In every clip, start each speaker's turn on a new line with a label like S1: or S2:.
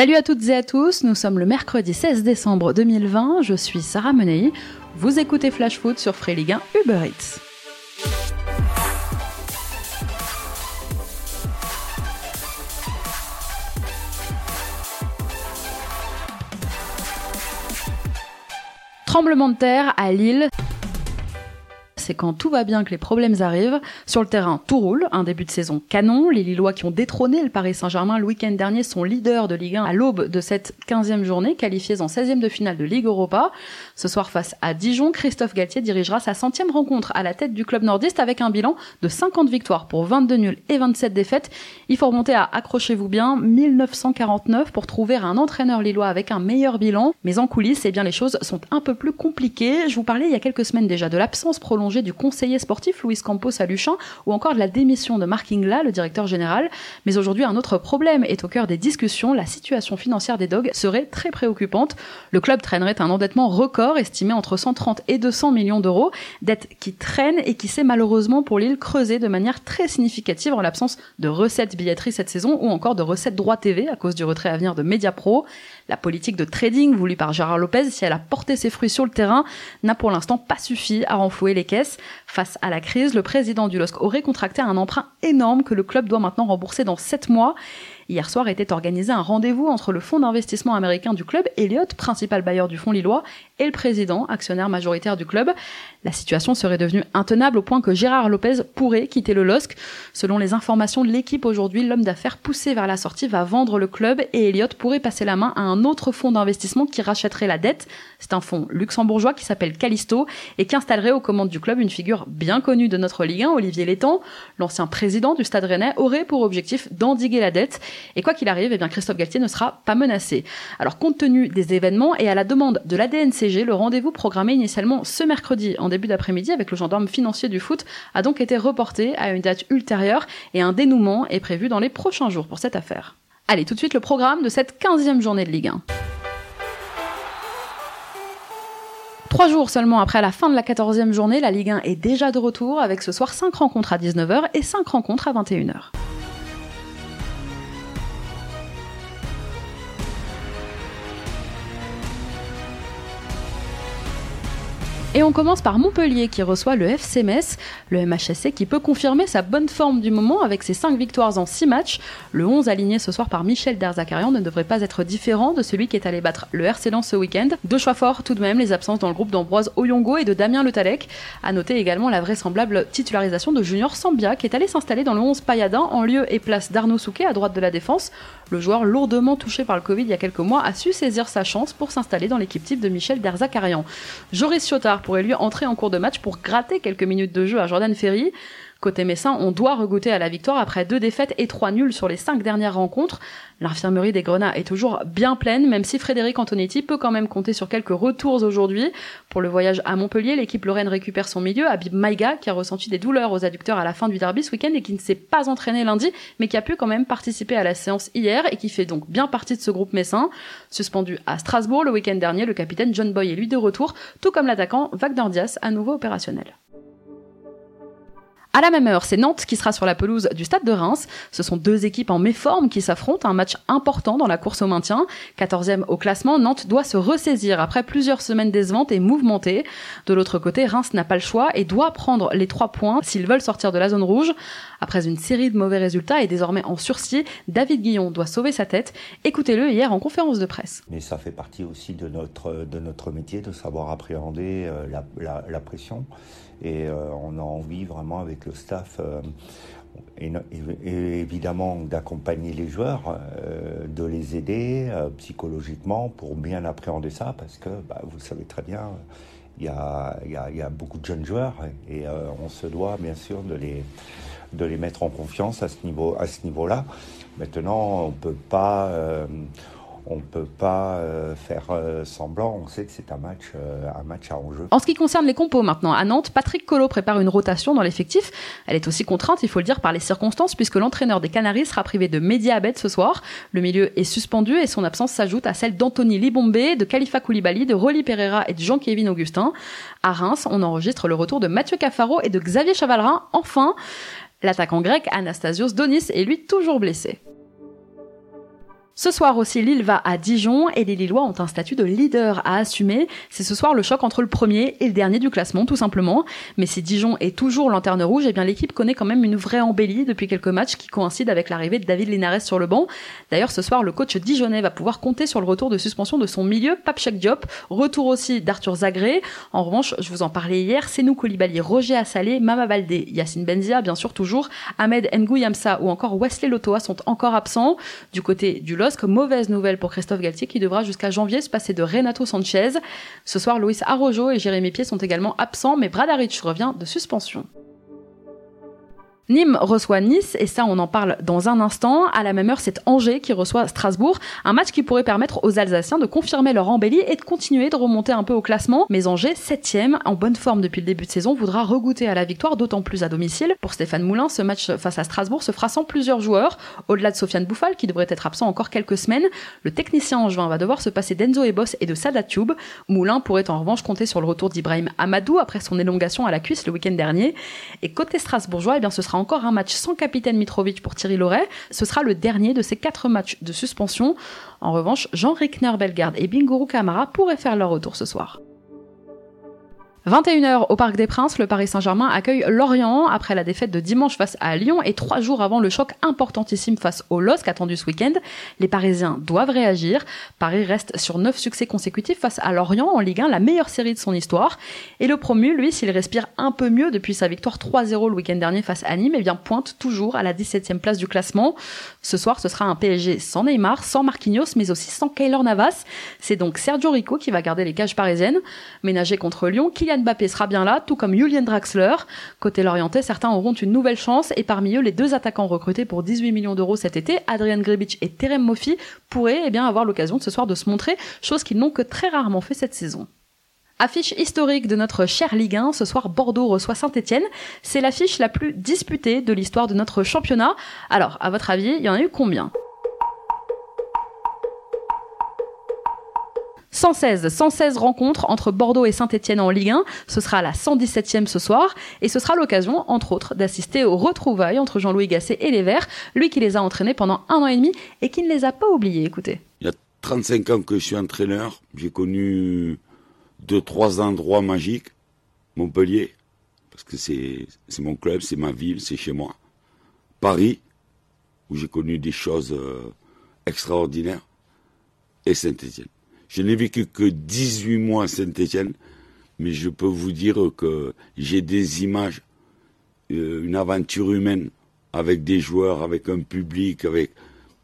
S1: Salut à toutes et à tous, nous sommes le mercredi 16 décembre 2020, je suis Sarah Menei, vous écoutez Flash Foot sur Free Ligue 1 Uber Eats. Tremblement de terre à Lille c'est quand tout va bien que les problèmes arrivent. Sur le terrain, tout roule, un début de saison canon. Les Lillois qui ont détrôné le Paris Saint-Germain le week-end dernier sont leaders de Ligue 1 à l'aube de cette 15e journée, qualifiés en 16e de finale de Ligue Europa. Ce soir, face à Dijon, Christophe Galtier dirigera sa centième rencontre à la tête du club nordiste avec un bilan de 50 victoires pour 22 nuls et 27 défaites. Il faut remonter à, accrochez-vous bien, 1949 pour trouver un entraîneur lillois avec un meilleur bilan. Mais en coulisses, eh bien, les choses sont un peu plus compliquées. Je vous parlais il y a quelques semaines déjà de l'absence prolongée du conseiller sportif Louis Campos à Luchin ou encore de la démission de Marc Ingla, le directeur général. Mais aujourd'hui, un autre problème est au cœur des discussions. La situation financière des Dogs serait très préoccupante. Le club traînerait un endettement record estimé entre 130 et 200 millions d'euros, dette qui traîne et qui s'est malheureusement pour l'île creusée de manière très significative en l'absence de recettes billetterie cette saison ou encore de recettes droit TV à cause du retrait à venir de Mediapro. La politique de trading voulue par Gérard Lopez, si elle a porté ses fruits sur le terrain, n'a pour l'instant pas suffi à renflouer les caisses. Face à la crise, le président du LOSC aurait contracté un emprunt énorme que le club doit maintenant rembourser dans 7 mois. Hier soir était organisé un rendez-vous entre le fonds d'investissement américain du club, Elliott, principal bailleur du fonds lillois, et le président, actionnaire majoritaire du club. La situation serait devenue intenable au point que Gérard Lopez pourrait quitter le LOSC. Selon les informations de l'équipe aujourd'hui, l'homme d'affaires poussé vers la sortie va vendre le club et Elliott pourrait passer la main à un autre fonds d'investissement qui rachèterait la dette. C'est un fonds luxembourgeois qui s'appelle Callisto et qui installerait aux commandes du club une figure bien connue de notre Ligue 1, Olivier Létang. L'ancien président du Stade Rennais aurait pour objectif d'endiguer la dette et quoi qu'il arrive, eh bien Christophe Galtier ne sera pas menacé. Alors compte tenu des événements et à la demande de l'ADNCG, le rendez-vous programmé initialement ce mercredi en début d'après-midi avec le gendarme financier du foot a donc été reporté à une date ultérieure et un dénouement est prévu dans les prochains jours pour cette affaire. Allez, tout de suite le programme de cette 15e journée de Ligue 1. Trois jours seulement après la fin de la 14e journée, la Ligue 1 est déjà de retour avec ce soir 5 rencontres à 19h et 5 rencontres à 21h. Et on commence par Montpellier qui reçoit le FC Metz, le MHSC qui peut confirmer sa bonne forme du moment avec ses 5 victoires en 6 matchs. Le 11 aligné ce soir par Michel Derzakarian ne devrait pas être différent de celui qui est allé battre le RC ce week-end. Deux choix forts tout de même, les absences dans le groupe d'Ambroise Oyongo et de Damien Le Talec. À noter également la vraisemblable titularisation de Junior Sambia qui est allé s'installer dans le 11 Payadin en lieu et place d'Arnaud Souquet à droite de la défense. Le joueur lourdement touché par le Covid il y a quelques mois a su saisir sa chance pour s'installer dans l'équipe type de Michel Derzakarian. Joris Chiotard pourrait lui entrer en cours de match pour gratter quelques minutes de jeu à Jordan Ferry. Côté Messin, on doit regoûter à la victoire après deux défaites et trois nuls sur les cinq dernières rencontres. L'infirmerie des Grenats est toujours bien pleine, même si Frédéric Antonetti peut quand même compter sur quelques retours aujourd'hui. Pour le voyage à Montpellier, l'équipe Lorraine récupère son milieu, Abib Maïga, qui a ressenti des douleurs aux adducteurs à la fin du derby ce week-end et qui ne s'est pas entraîné lundi, mais qui a pu quand même participer à la séance hier et qui fait donc bien partie de ce groupe messin. Suspendu à Strasbourg le week-end dernier, le capitaine John Boy est lui de retour, tout comme l'attaquant Wagner Diaz, à nouveau opérationnel. À la même heure, c'est Nantes qui sera sur la pelouse du Stade de Reims. Ce sont deux équipes en méforme qui s'affrontent, un match important dans la course au maintien. 14e au classement, Nantes doit se ressaisir après plusieurs semaines décevantes et mouvementées. De l'autre côté, Reims n'a pas le choix et doit prendre les trois points s'ils veulent sortir de la zone rouge. Après une série de mauvais résultats et désormais en sursis, David Guillon doit sauver sa tête. Écoutez-le hier en conférence de presse.
S2: Mais ça fait partie aussi de notre, de notre métier, de savoir appréhender euh, la, la, la pression. Et euh, on a envie vraiment avec le staff euh, évidemment d'accompagner les joueurs, euh, de les aider psychologiquement pour bien appréhender ça, parce que bah, vous savez très bien, il y a, y, a, beaucoup de jeunes joueurs et on se doit bien sûr de les, de les mettre en confiance à ce niveau, niveau-là. Maintenant, on peut pas on ne peut pas euh, faire euh, semblant. On sait que c'est un match, euh, match à enjeu.
S1: En ce qui concerne les compos maintenant, à Nantes, Patrick Collot prépare une rotation dans l'effectif. Elle est aussi contrainte, il faut le dire, par les circonstances, puisque l'entraîneur des Canaries sera privé de Mehdi Abed ce soir. Le milieu est suspendu et son absence s'ajoute à celle d'Anthony Libombe, de Khalifa Koulibaly, de Rolly Pereira et de Jean-Kévin Augustin. À Reims, on enregistre le retour de Mathieu Cafaro et de Xavier Chavalrin. Enfin, l'attaquant grec Anastasios Donis est lui toujours blessé. Ce soir aussi, Lille va à Dijon et les Lillois ont un statut de leader à assumer. C'est ce soir le choc entre le premier et le dernier du classement, tout simplement. Mais si Dijon est toujours lanterne rouge, eh bien l'équipe connaît quand même une vraie embellie depuis quelques matchs qui coïncident avec l'arrivée de David Linares sur le banc. D'ailleurs, ce soir, le coach dijonnais va pouvoir compter sur le retour de suspension de son milieu, Papchek Diop. Retour aussi d'Arthur Zagré. En revanche, je vous en parlais hier, c'est nous Koulibaly, Roger Assalé, Mama Baldé, Yacine Benzia, bien sûr toujours, Ahmed Ngouyamsa ou encore Wesley Lotoa sont encore absents. Du côté du LOSC, mauvaise nouvelle pour Christophe Galtier qui devra jusqu'à janvier se passer de Renato Sanchez. Ce soir, Luis Arrojo et Jérémy Pied sont également absents, mais Bradaric revient de suspension. Nîmes reçoit Nice, et ça on en parle dans un instant. À la même heure, c'est Angers qui reçoit Strasbourg. Un match qui pourrait permettre aux Alsaciens de confirmer leur embellie et de continuer de remonter un peu au classement. Mais Angers, septième, en bonne forme depuis le début de saison, voudra regoûter à la victoire, d'autant plus à domicile. Pour Stéphane Moulin, ce match face à Strasbourg se fera sans plusieurs joueurs. Au-delà de Sofiane Bouffal, qui devrait être absent encore quelques semaines, le technicien angevin va devoir se passer d'Enzo Ebos et de Sada Tube. Moulin pourrait en revanche compter sur le retour d'Ibrahim Amadou après son élongation à la cuisse le week-end dernier. Et côté strasbourgeois, eh bien, ce sera encore un match sans capitaine Mitrovic pour Thierry Loret. Ce sera le dernier de ces quatre matchs de suspension. En revanche, Jean Rickner Bellegarde et Bingourou Kamara pourraient faire leur retour ce soir. 21h au Parc des Princes, le Paris Saint-Germain accueille Lorient après la défaite de dimanche face à Lyon et trois jours avant le choc importantissime face au LOSC attendu ce week-end. Les Parisiens doivent réagir. Paris reste sur neuf succès consécutifs face à Lorient en Ligue 1, la meilleure série de son histoire. Et le promu, lui, s'il respire un peu mieux depuis sa victoire 3-0 le week-end dernier face à Nîmes, eh bien pointe toujours à la 17e place du classement. Ce soir, ce sera un PSG sans Neymar, sans Marquinhos, mais aussi sans Kaylor Navas. C'est donc Sergio Rico qui va garder les cages parisiennes. Ménagé contre Lyon, Mbappé sera bien là, tout comme Julian Draxler. Côté Lorientais, certains auront une nouvelle chance et parmi eux, les deux attaquants recrutés pour 18 millions d'euros cet été, Adrian Grebic et Terem Moffi, pourraient eh avoir l'occasion ce soir de se montrer, chose qu'ils n'ont que très rarement fait cette saison. Affiche historique de notre cher Ligue 1, ce soir Bordeaux reçoit Saint-Etienne. C'est l'affiche la plus disputée de l'histoire de notre championnat. Alors, à votre avis, il y en a eu combien? 116, 116 rencontres entre Bordeaux et Saint-Etienne en Ligue 1. Ce sera la 117e ce soir. Et ce sera l'occasion, entre autres, d'assister aux retrouvailles entre Jean-Louis Gasset et les Verts, lui qui les a entraînés pendant un an et demi et qui ne les a pas oubliés. Écoutez.
S3: Il y a 35 ans que je suis entraîneur. J'ai connu deux, trois endroits magiques. Montpellier, parce que c'est, mon club, c'est ma ville, c'est chez moi. Paris, où j'ai connu des choses euh, extraordinaires. Et Saint-Etienne. Je n'ai vécu que 18 mois à Saint-Etienne, mais je peux vous dire que j'ai des images, euh, une aventure humaine avec des joueurs, avec un public, avec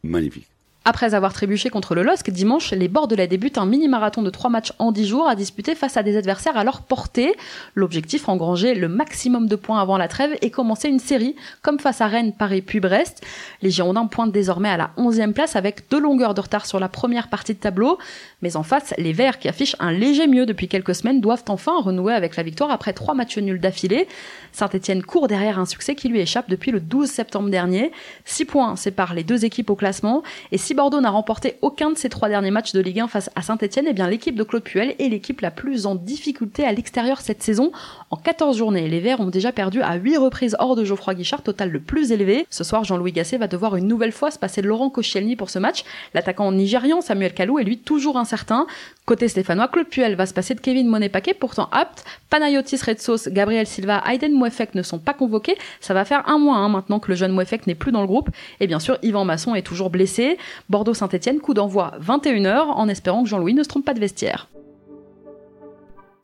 S3: magnifique.
S1: Après avoir trébuché contre le LOSC, dimanche, les Bordelais débutent un mini-marathon de trois matchs en 10 jours à disputer face à des adversaires à leur portée. L'objectif, engranger le maximum de points avant la trêve et commencer une série, comme face à Rennes, Paris puis Brest. Les Girondins pointent désormais à la 11e place avec deux longueurs de retard sur la première partie de tableau. Mais en face, les Verts, qui affichent un léger mieux depuis quelques semaines, doivent enfin renouer avec la victoire après trois matchs nuls d'affilée. Saint-Etienne court derrière un succès qui lui échappe depuis le 12 septembre dernier. 6 points séparent les deux équipes au classement et si Bordeaux n'a remporté aucun de ses trois derniers matchs de Ligue 1 face à Saint-Etienne, eh bien l'équipe de Claude Puel est l'équipe la plus en difficulté à l'extérieur cette saison. En 14 journées, les Verts ont déjà perdu à 8 reprises hors de Geoffroy Guichard, total le plus élevé. Ce soir, Jean-Louis Gasset va devoir une nouvelle fois se passer de Laurent Koscielny pour ce match. L'attaquant nigérian Samuel Kalou est lui toujours incertain. Côté stéphanois, Claude Puel va se passer de Kevin Monet-Paquet, pourtant apte. Panayotis Redsos, Gabriel Silva, Aiden Mouefek ne sont pas convoqués. Ça va faire un mois hein, maintenant que le jeune Mouefek n'est plus dans le groupe. Et bien sûr, Yvan Masson est toujours blessé. Bordeaux-Saint-Etienne, coup d'envoi 21h, en espérant que Jean-Louis ne se trompe pas de vestiaire.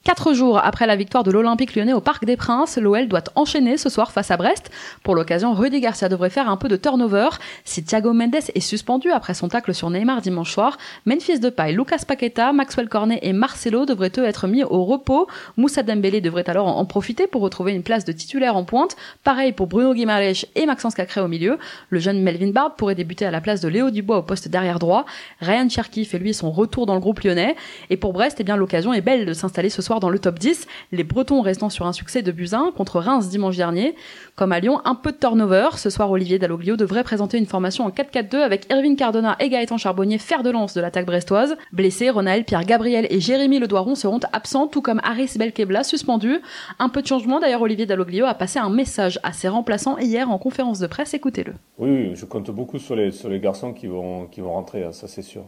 S1: Quatre jours après la victoire de l'Olympique lyonnais au Parc des Princes, l'OL doit enchaîner ce soir face à Brest. Pour l'occasion, Rudy Garcia devrait faire un peu de turnover. Si Thiago Mendes est suspendu après son tacle sur Neymar dimanche soir, Memphis Depay, Lucas Paqueta, Maxwell Cornet et Marcelo devraient eux être mis au repos. Moussa Dembélé devrait alors en profiter pour retrouver une place de titulaire en pointe. Pareil pour Bruno Guimaraes et Maxence Cacré au milieu. Le jeune Melvin Barb pourrait débuter à la place de Léo Dubois au poste derrière droit. Ryan Cherki fait lui son retour dans le groupe lyonnais. Et pour Brest, eh bien l'occasion est belle de s'installer ce soir dans le top 10, les Bretons restant sur un succès de Buzyn contre Reims dimanche dernier. Comme à Lyon, un peu de turnover. Ce soir, Olivier Dalloglio devrait présenter une formation en 4-4-2 avec Erwin Cardona et Gaëtan Charbonnier, fer de lance de l'attaque brestoise. Blessés, Ronald, Pierre Gabriel et Jérémy Ledoiron seront absents, tout comme Aris Belkebla suspendu. Un peu de changement, d'ailleurs, Olivier Dalloglio a passé un message à ses remplaçants hier en conférence de presse. Écoutez-le.
S4: Oui, je compte beaucoup sur les, garçons qui vont, qui vont rentrer, ça c'est sûr.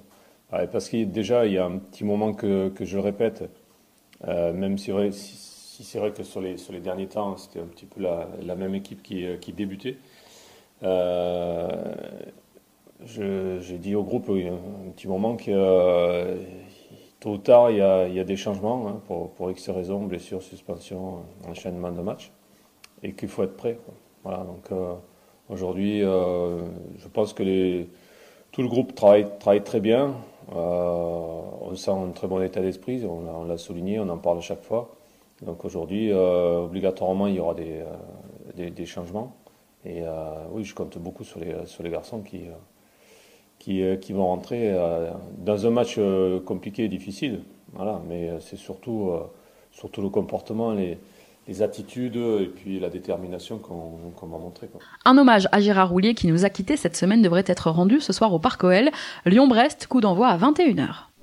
S4: parce que déjà, il y a un petit moment que, que je répète, euh, même si, c'est vrai que sur les, derniers temps, c'était un petit peu la, même équipe qui, qui débutait. Euh, j'ai dit au groupe il un petit moment que euh, tôt ou tard, il y a, des changements hein, pour, X raisons, blessures, suspension, enchaînement de matchs, et qu'il faut être prêt. Voilà, donc aujourd'hui, je pense que tout le groupe travaille, très bien. Euh, on sent un très bon état d'esprit, on l'a souligné, on en parle chaque fois. Donc aujourd'hui, euh, obligatoirement, il y aura des, euh, changements. Et oui, je compte beaucoup sur les, garçons qui, vont rentrer dans un match compliqué et difficile. Voilà, mais c'est surtout, le comportement, les, les attitudes et puis la détermination qu'on m'a montré.
S1: Un hommage à Gérard Roulier qui nous a quittés cette semaine devrait être rendu ce soir au Parc OL. Lyon-Brest, coup d'envoi à 21h.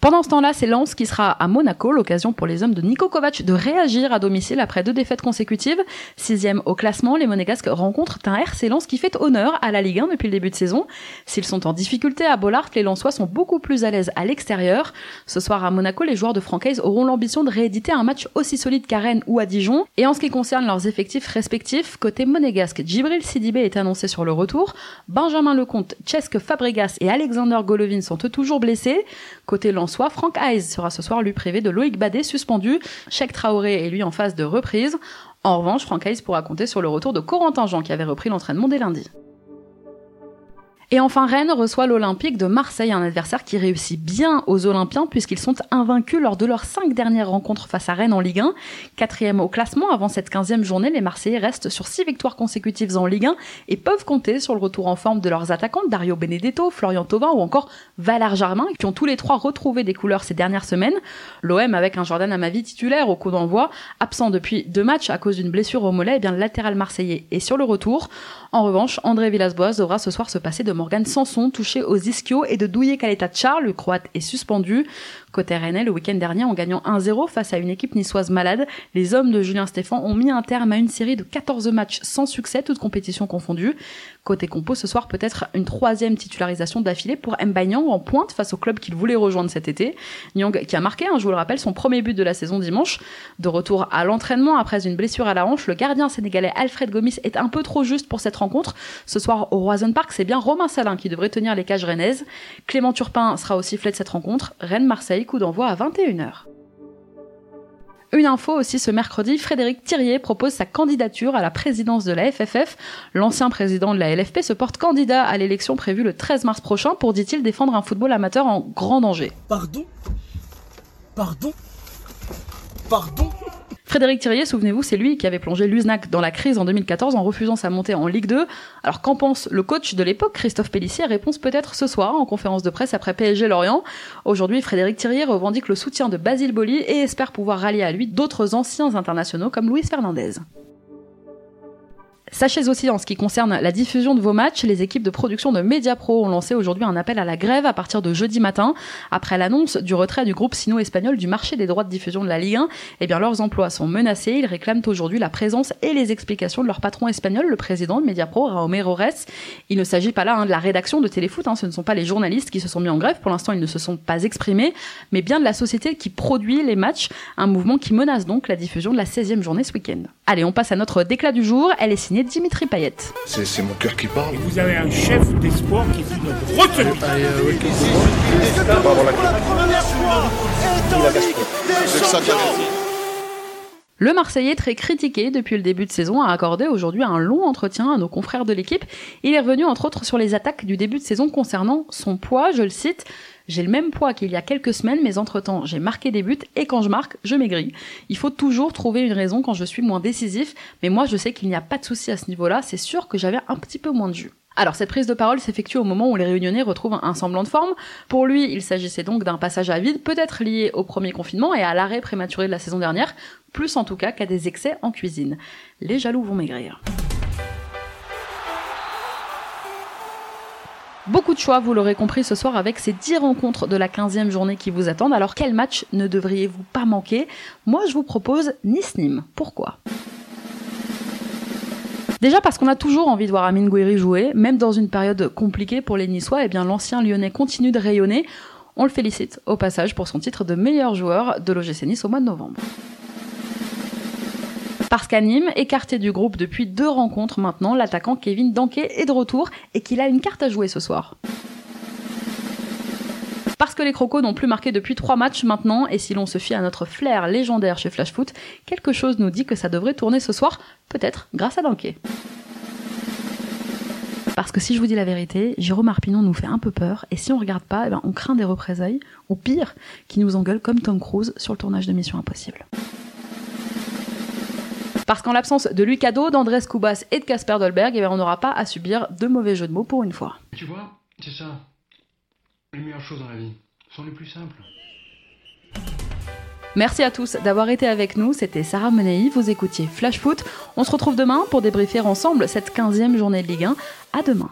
S1: Pendant ce temps-là, c'est Lens qui sera à Monaco, l'occasion pour les hommes de Niko Kovac de réagir à domicile après deux défaites consécutives. Sixième au classement, les Monégasques rencontrent un RC Lens qui fait honneur à la Ligue 1 depuis le début de saison. S'ils sont en difficulté à Bollard, les Lensois sont beaucoup plus à l'aise à l'extérieur. Ce soir à Monaco, les joueurs de Francaise auront l'ambition de rééditer un match aussi solide qu'à Rennes ou à Dijon. Et en ce qui concerne leurs effectifs respectifs, côté monégasque, Djibril Sidibé est annoncé sur le retour. Benjamin Lecomte, Chesk Fabregas et Alexander Golovin sont eux toujours blessés. Côté Lensois, Franck Hayes sera ce soir lui privé de Loïc Badet suspendu. Cheikh Traoré est lui en phase de reprise. En revanche, Franck Hayes pourra compter sur le retour de Corentin Jean qui avait repris l'entraînement dès lundi. Et enfin, Rennes reçoit l'Olympique de Marseille, un adversaire qui réussit bien aux Olympiens puisqu'ils sont invaincus lors de leurs cinq dernières rencontres face à Rennes en Ligue 1. Quatrième au classement avant cette quinzième journée, les Marseillais restent sur six victoires consécutives en Ligue 1 et peuvent compter sur le retour en forme de leurs attaquants Dario Benedetto, Florian Thauvin ou encore Valar Germain qui ont tous les trois retrouvé des couleurs ces dernières semaines. L'OM avec un Jordan Amavi titulaire au coup d'envoi, absent depuis deux matchs à cause d'une blessure au mollet, et eh bien le latéral marseillais est sur le retour. En revanche, André Villas-Boas devra ce soir se passer de Morgan Sanson, touché aux ischios, et de Douye Kaleta le croate est suspendu. Côté Rennais, le week-end dernier, en gagnant 1-0 face à une équipe niçoise malade, les hommes de Julien Stéphan ont mis un terme à une série de 14 matchs sans succès, toutes compétitions confondues. Côté compo, ce soir peut-être une troisième titularisation d'affilée pour Mbaye Nyang en pointe face au club qu'il voulait rejoindre cet été. Nyang qui a marqué, hein, je vous le rappelle, son premier but de la saison dimanche. De retour à l'entraînement après une blessure à la hanche, le gardien sénégalais Alfred Gomis est un peu trop juste pour cette rencontre. Ce soir au Roison Park, c'est bien Romain Salin qui devrait tenir les cages rennaises. Clément Turpin sera au sifflet de cette rencontre. Rennes-Marseille, coup d'envoi à 21h. Une info aussi ce mercredi, Frédéric Thirier propose sa candidature à la présidence de la FFF. L'ancien président de la LFP se porte candidat à l'élection prévue le 13 mars prochain pour, dit-il, défendre un football amateur en grand danger.
S5: Pardon? Pardon? Pardon?
S1: Frédéric Thirier, souvenez-vous, c'est lui qui avait plongé l'USNAC dans la crise en 2014 en refusant sa montée en Ligue 2. Alors qu'en pense le coach de l'époque, Christophe Pellissier? Réponse peut-être ce soir en conférence de presse après PSG Lorient. Aujourd'hui, Frédéric Thirier revendique le soutien de Basile Boli et espère pouvoir rallier à lui d'autres anciens internationaux comme Luis Fernandez. Sachez aussi, en ce qui concerne la diffusion de vos matchs, les équipes de production de Mediapro ont lancé aujourd'hui un appel à la grève à partir de jeudi matin. Après l'annonce du retrait du groupe sino-espagnol du marché des droits de diffusion de la Ligue 1, eh bien, leurs emplois sont menacés. Ils réclament aujourd'hui la présence et les explications de leur patron espagnol, le président de Mediapro, Raume Rores. Il ne s'agit pas là hein, de la rédaction de Téléfoot, hein. ce ne sont pas les journalistes qui se sont mis en grève. Pour l'instant, ils ne se sont pas exprimés, mais bien de la société qui produit les matchs, un mouvement qui menace donc la diffusion de la 16e journée ce week-end. Allez, on passe à notre déclat du jour. Elle est signée Dimitri Payet.
S6: C'est mon cœur qui parle.
S7: vous avez un chef d'espoir qui une.
S1: Le Marseillais, très critiqué depuis le début de saison, a accordé aujourd'hui un long entretien à nos confrères de l'équipe. Il est revenu entre autres sur les attaques du début de saison concernant son poids, je le cite. J'ai le même poids qu'il y a quelques semaines, mais entre-temps, j'ai marqué des buts et quand je marque, je maigris. Il faut toujours trouver une raison quand je suis moins décisif, mais moi je sais qu'il n'y a pas de souci à ce niveau-là, c'est sûr que j'avais un petit peu moins de jus. Alors cette prise de parole s'effectue au moment où les réunionnais retrouvent un semblant de forme. Pour lui, il s'agissait donc d'un passage à vide, peut-être lié au premier confinement et à l'arrêt prématuré de la saison dernière, plus en tout cas qu'à des excès en cuisine. Les jaloux vont maigrir. Beaucoup de choix, vous l'aurez compris ce soir, avec ces 10 rencontres de la 15e journée qui vous attendent. Alors quel match ne devriez-vous pas manquer? Moi je vous propose Nice-Nîmes. Pourquoi? Déjà parce qu'on a toujours envie de voir Amine Gouiri jouer, même dans une période compliquée pour les Niçois, eh bien l'ancien Lyonnais continue de rayonner. On le félicite au passage pour son titre de meilleur joueur de l'OGC Nice au mois de novembre. Parce qu'à écarté du groupe depuis deux rencontres maintenant, l'attaquant Kevin Danquet est de retour et qu'il a une carte à jouer ce soir. Parce que les Crocos n'ont plus marqué depuis trois matchs maintenant, et si l'on se fie à notre flair légendaire chez Flash Foot, quelque chose nous dit que ça devrait tourner ce soir, peut-être grâce à Danquet. Parce que si je vous dis la vérité, Jérôme Arpinon nous fait un peu peur, et si on regarde pas, eh ben on craint des représailles, ou pire, qui nous engueule comme Tom Cruise sur le tournage de Mission Impossible. Parce qu'en l'absence de Lucado, d'Andrés Cubas et de Casper Dolberg, eh on n'aura pas à subir de mauvais jeux de mots pour une fois.
S6: Tu vois, c'est ça. Les meilleures choses dans la vie sont les plus simples.
S1: Merci à tous d'avoir été avec nous. C'était Sarah Menei, vous écoutiez Flash Foot. On se retrouve demain pour débriefer ensemble cette 15e journée de Ligue 1. À demain.